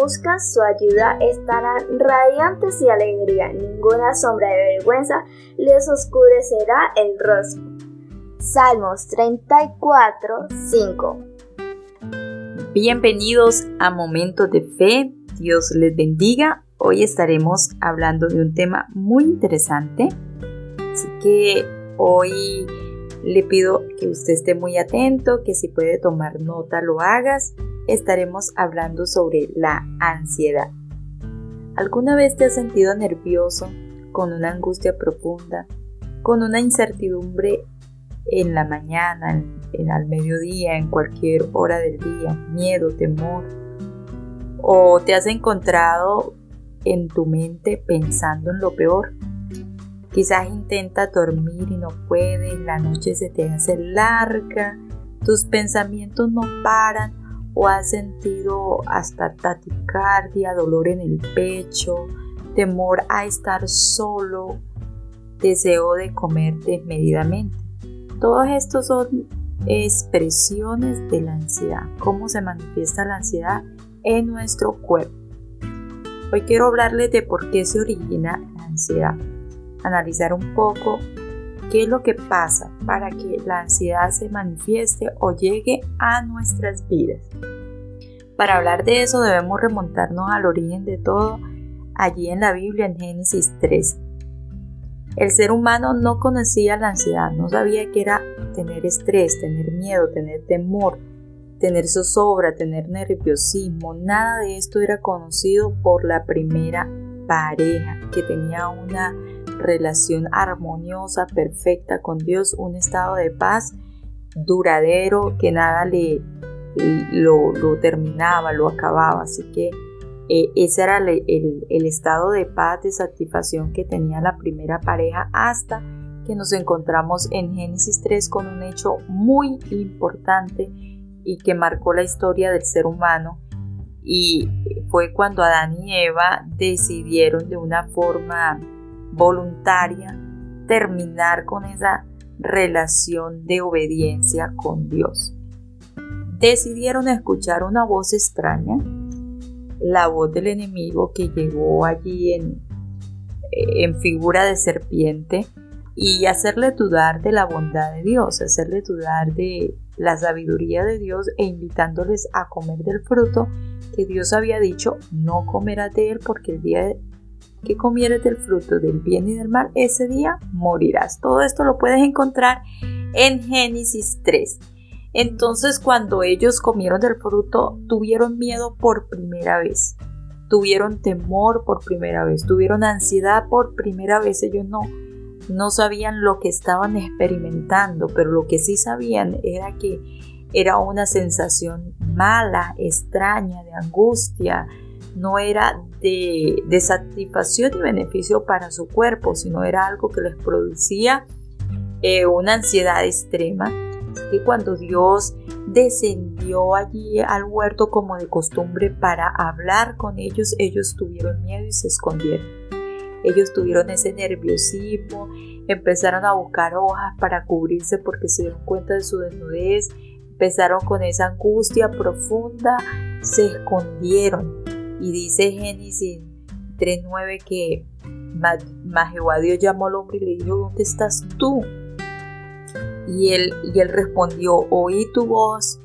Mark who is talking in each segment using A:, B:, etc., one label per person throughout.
A: buscan su ayuda estarán radiantes y alegría. Ninguna sombra de vergüenza les oscurecerá el rostro. Salmos 34, 5.
B: Bienvenidos a Momentos de Fe. Dios les bendiga. Hoy estaremos hablando de un tema muy interesante. Así que hoy le pido que usted esté muy atento, que si puede tomar nota lo hagas. Estaremos hablando sobre la ansiedad. ¿Alguna vez te has sentido nervioso, con una angustia profunda, con una incertidumbre en la mañana, en, al mediodía, en cualquier hora del día, miedo, temor? ¿O te has encontrado en tu mente pensando en lo peor? Quizás intenta dormir y no puede, la noche se te hace larga, tus pensamientos no paran o has sentido hasta taticardia, dolor en el pecho, temor a estar solo, deseo de comer desmedidamente. Todos estos son expresiones de la ansiedad, cómo se manifiesta la ansiedad en nuestro cuerpo. Hoy quiero hablarles de por qué se origina la ansiedad analizar un poco qué es lo que pasa para que la ansiedad se manifieste o llegue a nuestras vidas. Para hablar de eso debemos remontarnos al origen de todo allí en la Biblia en Génesis 3. El ser humano no conocía la ansiedad, no sabía qué era tener estrés, tener miedo, tener temor, tener zozobra, tener nerviosismo, nada de esto era conocido por la primera pareja que tenía una relación armoniosa, perfecta con Dios, un estado de paz duradero que nada le lo, terminaba, lo acababa. Así que eh, ese era el, el estado de paz, de satisfacción que tenía la primera pareja hasta que nos encontramos en Génesis 3 con un hecho muy importante y que marcó la historia del ser humano y fue cuando Adán y Eva decidieron de una forma voluntaria terminar con esa relación de obediencia con Dios. Decidieron escuchar una voz extraña, la voz del enemigo que llegó allí en, en figura de serpiente y hacerle dudar de la bondad de Dios, hacerle dudar de la sabiduría de Dios e invitándoles a comer del fruto que Dios había dicho, no comerás de él porque el día que comieres del fruto del bien y del mal, ese día morirás. Todo esto lo puedes encontrar en Génesis 3. Entonces cuando ellos comieron del fruto, tuvieron miedo por primera vez, tuvieron temor por primera vez, tuvieron ansiedad por primera vez. Ellos no, no sabían lo que estaban experimentando, pero lo que sí sabían era que era una sensación mala, extraña, de angustia, no era de, satisfacción y beneficio para su cuerpo, sino era algo que les producía eh, una ansiedad extrema. que cuando Dios descendió allí al huerto como de costumbre para hablar con ellos, ellos tuvieron miedo y se escondieron. Ellos tuvieron ese nerviosismo, empezaron a buscar hojas para cubrirse porque se dieron cuenta de su desnudez, empezaron con esa angustia profunda, se escondieron y dice Génesis 3.9 que Jehová Dios llamó al hombre y le dijo, ¿dónde estás tú? Y él, y él respondió, oí tu voz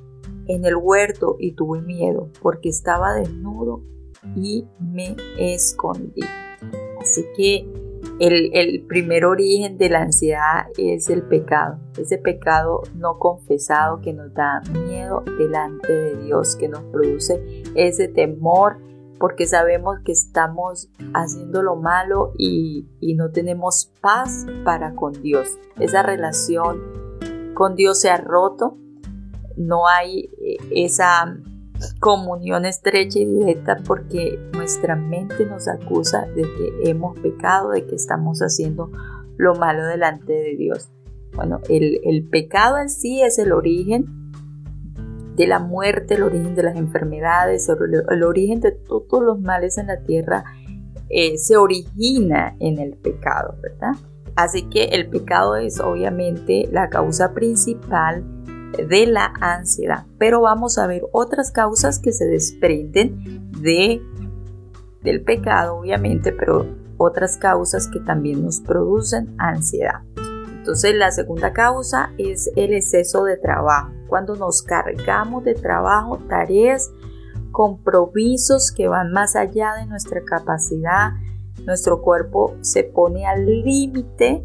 B: en el huerto y tuve miedo, porque estaba desnudo y me escondí. Así que el, el, primer origen de la ansiedad es el pecado, ese pecado no confesado que nos da miedo delante de Dios, que nos produce ese temor porque sabemos que estamos haciendo lo malo y, no tenemos paz para con Dios. Esa relación con Dios se ha roto, no hay eh, esa comunión estrecha y directa porque nuestra mente nos acusa de que hemos pecado, de que estamos haciendo lo malo delante de Dios. Bueno, el, el pecado en sí es el origen de la muerte, el origen de las enfermedades, el, origen de todos los males en la tierra eh, se origina en el pecado, ¿verdad? Así que el pecado es obviamente la causa principal de la ansiedad. Pero vamos a ver otras causas que se desprenden de, del pecado, obviamente, pero otras causas que también nos producen ansiedad. Entonces la segunda causa es el exceso de trabajo. Cuando nos cargamos de trabajo, tareas, compromisos que van más allá de nuestra capacidad, nuestro cuerpo se pone al límite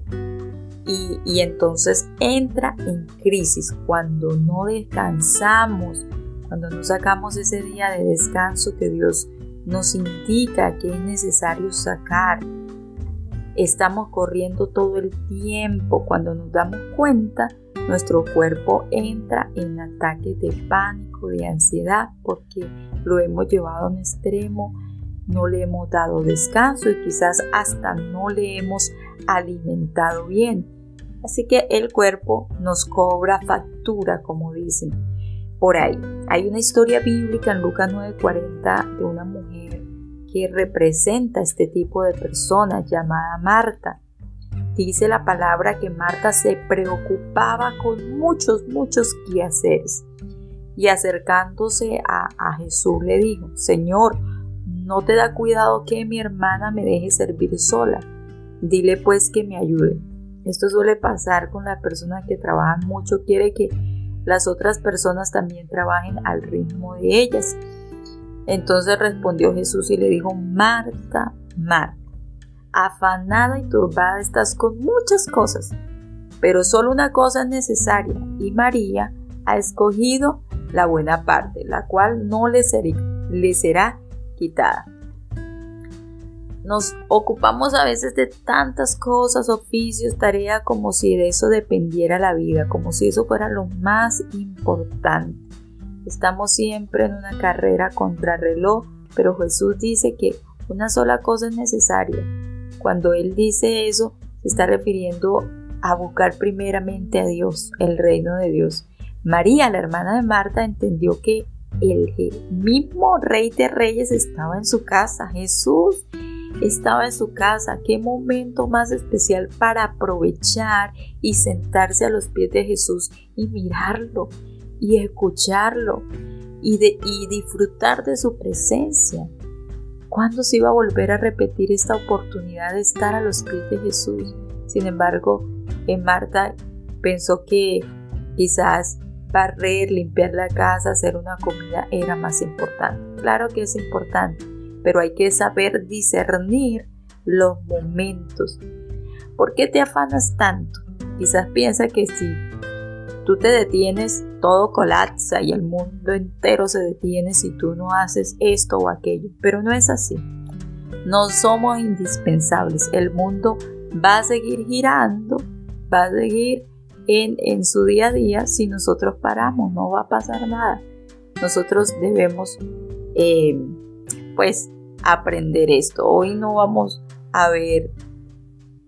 B: y, entonces entra en crisis. Cuando no descansamos, cuando no sacamos ese día de descanso que Dios nos indica que es necesario sacar, estamos corriendo todo el tiempo. Cuando nos damos cuenta, nuestro cuerpo entra en ataques de pánico, de ansiedad, porque lo hemos llevado a un extremo, no le hemos dado descanso y quizás hasta no le hemos alimentado bien. Así que el cuerpo nos cobra factura, como dicen por ahí. Hay una historia bíblica en Lucas 9:40 de una mujer que representa este tipo de personas llamada Marta. Dice la palabra que Marta se preocupaba con muchos, muchos quehaceres y acercándose a, a Jesús le dijo, Señor, no te da cuidado que mi hermana me deje servir sola. Dile pues que me ayude. Esto suele pasar con las personas que trabajan mucho, quiere que las otras personas también trabajen al ritmo de ellas entonces respondió Jesús y le dijo, Marta, Marta, afanada y turbada estás con muchas cosas, pero solo una cosa es necesaria y María ha escogido la buena parte, la cual no le, será quitada. Nos ocupamos a veces de tantas cosas, oficios, tareas, como si de eso dependiera la vida, como si eso fuera lo más importante. Estamos siempre en una carrera contra reloj, pero Jesús dice que una sola cosa es necesaria. Cuando Él dice eso, se está refiriendo a buscar primeramente a Dios, el reino de Dios. María, la hermana de Marta, entendió que el mismo rey de reyes estaba en su casa. Jesús estaba en su casa. Qué momento más especial para aprovechar y sentarse a los pies de Jesús y mirarlo y escucharlo y, de, y disfrutar de su presencia. ¿Cuándo se iba a volver a repetir esta oportunidad de estar a los pies de Jesús? Sin embargo, en Marta pensó que quizás barrer, limpiar la casa, hacer una comida era más importante. Claro que es importante, pero hay que saber discernir los momentos. ¿Por qué te afanas tanto? Quizás piensa que si tú te detienes, todo colapsa y el mundo entero se detiene si tú no haces esto o aquello. Pero no es así. No somos indispensables. El mundo va a seguir girando, va a seguir en, su día a día si nosotros paramos. No va a pasar nada. Nosotros debemos, eh, pues, aprender esto. Hoy no vamos a ver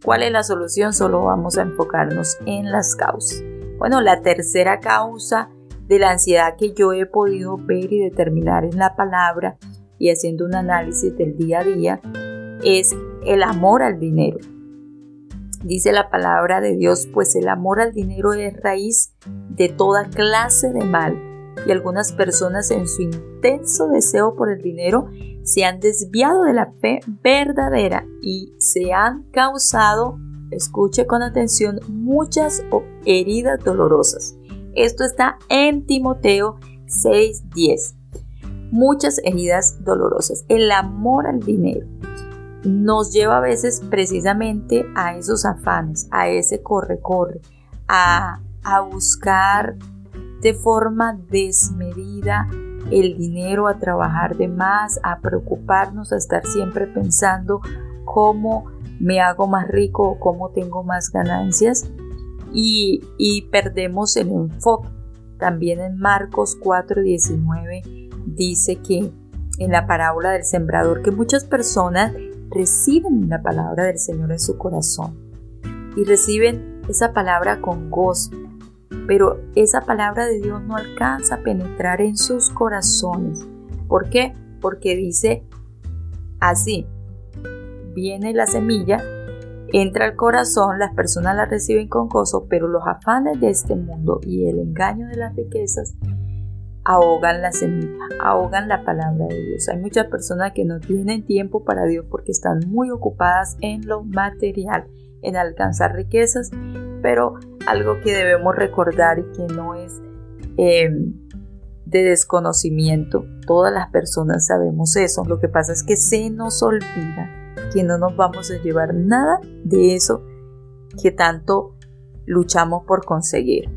B: cuál es la solución, solo vamos a enfocarnos en las causas. Bueno, la tercera causa de la ansiedad que yo he podido ver y determinar en la palabra y haciendo un análisis del día a día es el amor al dinero. Dice la palabra de Dios, pues el amor al dinero es raíz de toda clase de mal y algunas personas en su intenso deseo por el dinero se han desviado de la fe verdadera y se han causado escuche con atención muchas heridas dolorosas. Esto está en Timoteo 6:10. Muchas heridas dolorosas. El amor al dinero nos lleva a veces precisamente a esos afanes, a ese corre-corre, a, a buscar de forma desmedida el dinero, a trabajar de más, a preocuparnos, a estar siempre pensando cómo me hago más rico o cómo tengo más ganancias y, perdemos el enfoque. También en Marcos 4:19 dice que en la parábola del sembrador que muchas personas reciben la palabra del Señor en su corazón y reciben esa palabra con gozo, pero esa palabra de Dios no alcanza a penetrar en sus corazones. ¿Por qué? Porque dice así, viene la semilla, entra al corazón, las personas la reciben con gozo, pero los afanes de este mundo y el engaño de las riquezas ahogan la semilla, ahogan la palabra de Dios. Hay muchas personas que no tienen tiempo para Dios porque están muy ocupadas en lo material, en alcanzar riquezas, pero algo que debemos recordar y que no es eh, de desconocimiento, todas las personas sabemos eso, lo que pasa es que se nos olvida que no nos vamos a llevar nada de eso que tanto luchamos por conseguir.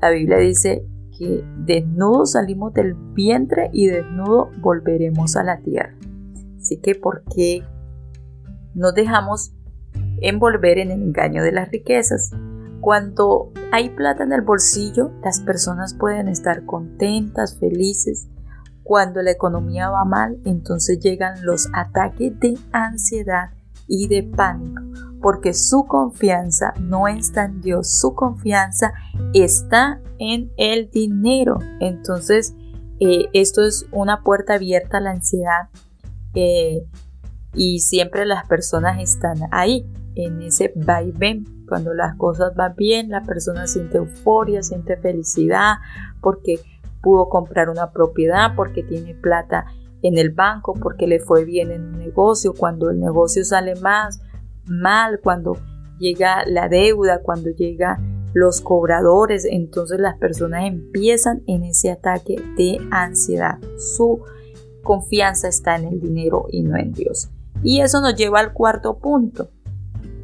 B: La Biblia dice que desnudo salimos del vientre y desnudo volveremos a la tierra. Así que, ¿por qué nos dejamos envolver en el engaño de las riquezas? Cuando hay plata en el bolsillo, las personas pueden estar contentas, felices. Cuando la economía va mal, entonces llegan los ataques de ansiedad y de pánico, porque su confianza no está en Dios, su confianza está en el dinero. Entonces, eh, esto es una puerta abierta a la ansiedad eh, y siempre las personas están ahí, en ese vaivén. Cuando las cosas van bien, la persona siente euforia, siente felicidad porque pudo comprar una propiedad, porque tiene plata en el banco, porque le fue bien en un negocio. Cuando el negocio sale más mal, cuando llega la deuda, cuando llega los cobradores, entonces las personas empiezan en ese ataque de ansiedad. Su confianza está en el dinero y no en Dios. Y eso nos lleva al cuarto punto.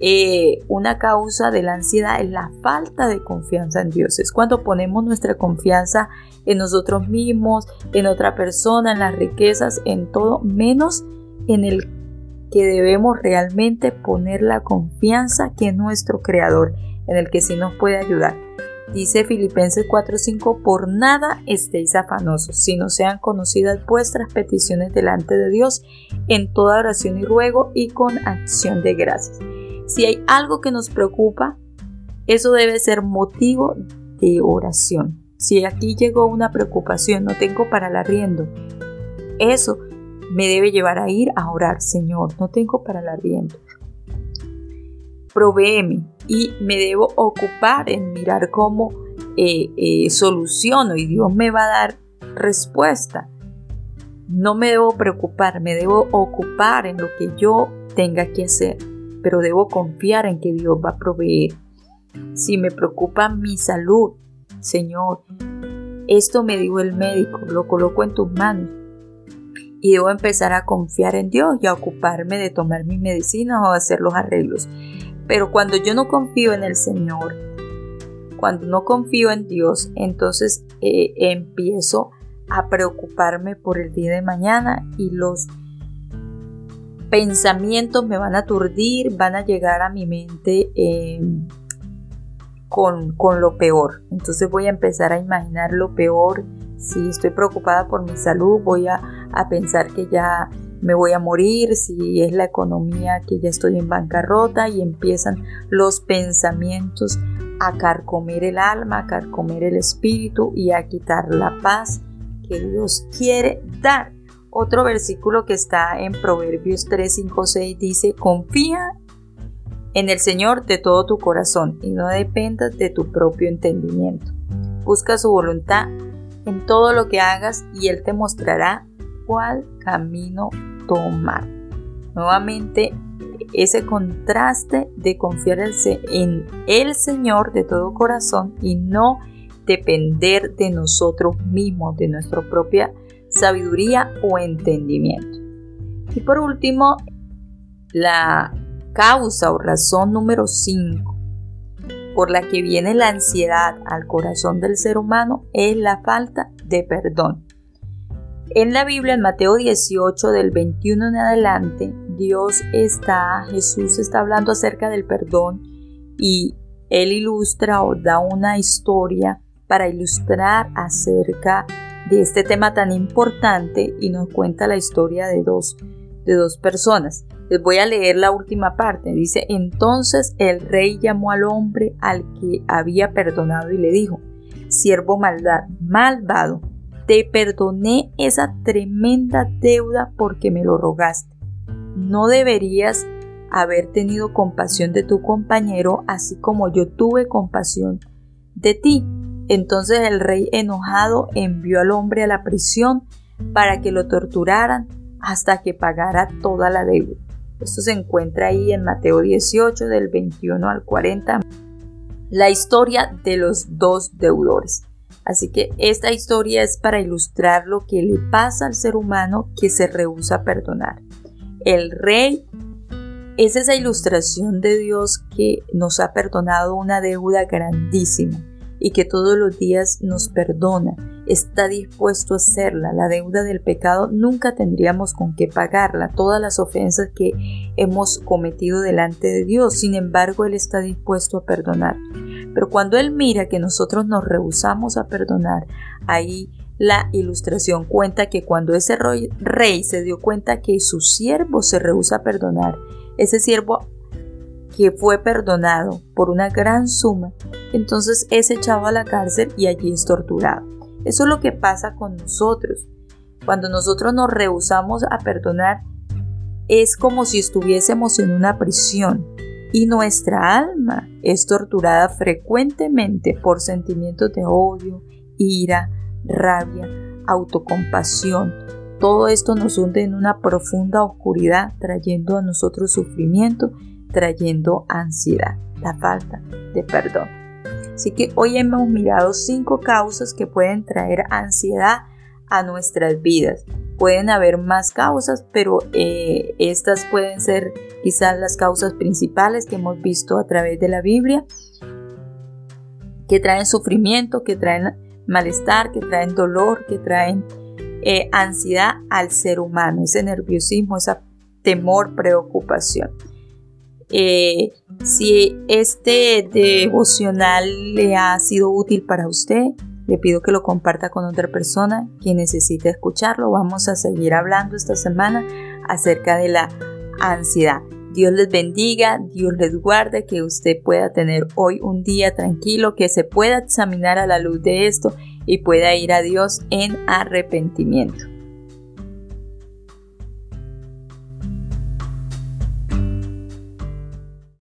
B: Eh, una causa de la ansiedad es la falta de confianza en Dios. Es cuando ponemos nuestra confianza en nosotros mismos, en otra persona, en las riquezas, en todo, menos en el que debemos realmente poner la confianza que es nuestro Creador, en el que sí nos puede ayudar. Dice Filipenses 4:5, por nada estéis afanosos, sino sean conocidas vuestras peticiones delante de Dios en toda oración y ruego y con acción de gracias. Si hay algo que nos preocupa, eso debe ser motivo de oración. Si aquí llegó una preocupación, no tengo para el arriendo, eso me debe llevar a ir a orar, Señor, no tengo para el arriendo. Provéeme y me debo ocupar en mirar cómo eh, eh, soluciono y Dios me va a dar respuesta. No me debo preocupar, me debo ocupar en lo que yo tenga que hacer pero debo confiar en que Dios va a proveer. Si me preocupa mi salud, Señor, esto me dijo el médico, lo coloco en tus manos. Y debo empezar a confiar en Dios y a ocuparme de tomar mis medicinas o hacer los arreglos. Pero cuando yo no confío en el Señor, cuando no confío en Dios, entonces eh, empiezo a preocuparme por el día de mañana y los pensamientos me van a aturdir, van a llegar a mi mente em, con, lo peor. Entonces voy a empezar a imaginar lo peor. Si estoy preocupada por mi salud, voy a, a pensar que ya me voy a morir, si es la economía que ya estoy en bancarrota y empiezan los pensamientos a carcomer el alma, a carcomer el espíritu y a quitar la paz que Dios quiere dar. Otro versículo que está en Proverbios 3, 5, 6 dice, confía en el Señor de todo tu corazón y no dependas de tu propio entendimiento. Busca su voluntad en todo lo que hagas y Él te mostrará cuál camino tomar. Nuevamente, ese contraste de confiar en el Señor de todo corazón y no depender de nosotros mismos, de nuestra propia sabiduría o entendimiento. Y por último, la causa o razón número 5 por la que viene la ansiedad al corazón del ser humano es la falta de perdón. En la Biblia, en Mateo 18, del 21 en adelante, Dios está, Jesús está hablando acerca del perdón y él ilustra o da una historia para ilustrar acerca de este tema tan importante y nos cuenta la historia de dos, de dos personas. Les voy a leer la última parte. Dice, entonces el rey llamó al hombre al que había perdonado y le dijo, siervo maldad, malvado, te perdoné esa tremenda deuda porque me lo rogaste. ¿No deberías haber tenido compasión de tu compañero, así como yo tuve compasión de ti. Entonces el rey enojado envió al hombre a la prisión para que lo torturaran hasta que pagara toda la deuda. Esto se encuentra ahí en Mateo 18 del 21 al 40. La historia de los dos deudores. Así que esta historia es para ilustrar lo que le pasa al ser humano que se rehúsa a perdonar. El rey es esa ilustración de Dios que nos ha perdonado una deuda grandísima y que todos los días nos perdona, está dispuesto a hacerla. La deuda del pecado nunca tendríamos con qué pagarla, todas las ofensas que hemos cometido delante de Dios. Sin embargo, Él está dispuesto a perdonar. Pero cuando Él mira que nosotros nos rehusamos a perdonar, ahí la ilustración cuenta que cuando ese rey se dio cuenta que su siervo se rehúsa a perdonar, ese siervo que fue perdonado por una gran suma, entonces es echado a la cárcel y allí es torturado. Eso es lo que pasa con nosotros. Cuando nosotros nos rehusamos a perdonar, es como si estuviésemos en una prisión y nuestra alma es torturada frecuentemente por sentimientos de odio, ira, rabia, autocompasión. Todo esto nos hunde en una profunda oscuridad, trayendo a nosotros sufrimiento trayendo ansiedad, la falta de perdón. Así que hoy hemos mirado cinco causas que pueden traer ansiedad a nuestras vidas. Pueden haber más causas, pero eh, estas pueden ser quizás las causas principales que hemos visto a través de la Biblia, que traen sufrimiento, que traen malestar, que traen dolor, que traen eh, ansiedad al ser humano, ese nerviosismo, ese temor, preocupación. Eh, si este devocional le ha sido útil para usted, le pido que lo comparta con otra persona que necesite escucharlo. Vamos a seguir hablando esta semana acerca de la ansiedad. Dios les bendiga, Dios les guarde, que usted pueda tener hoy un día tranquilo, que se pueda examinar a la luz de esto y pueda ir a Dios en arrepentimiento.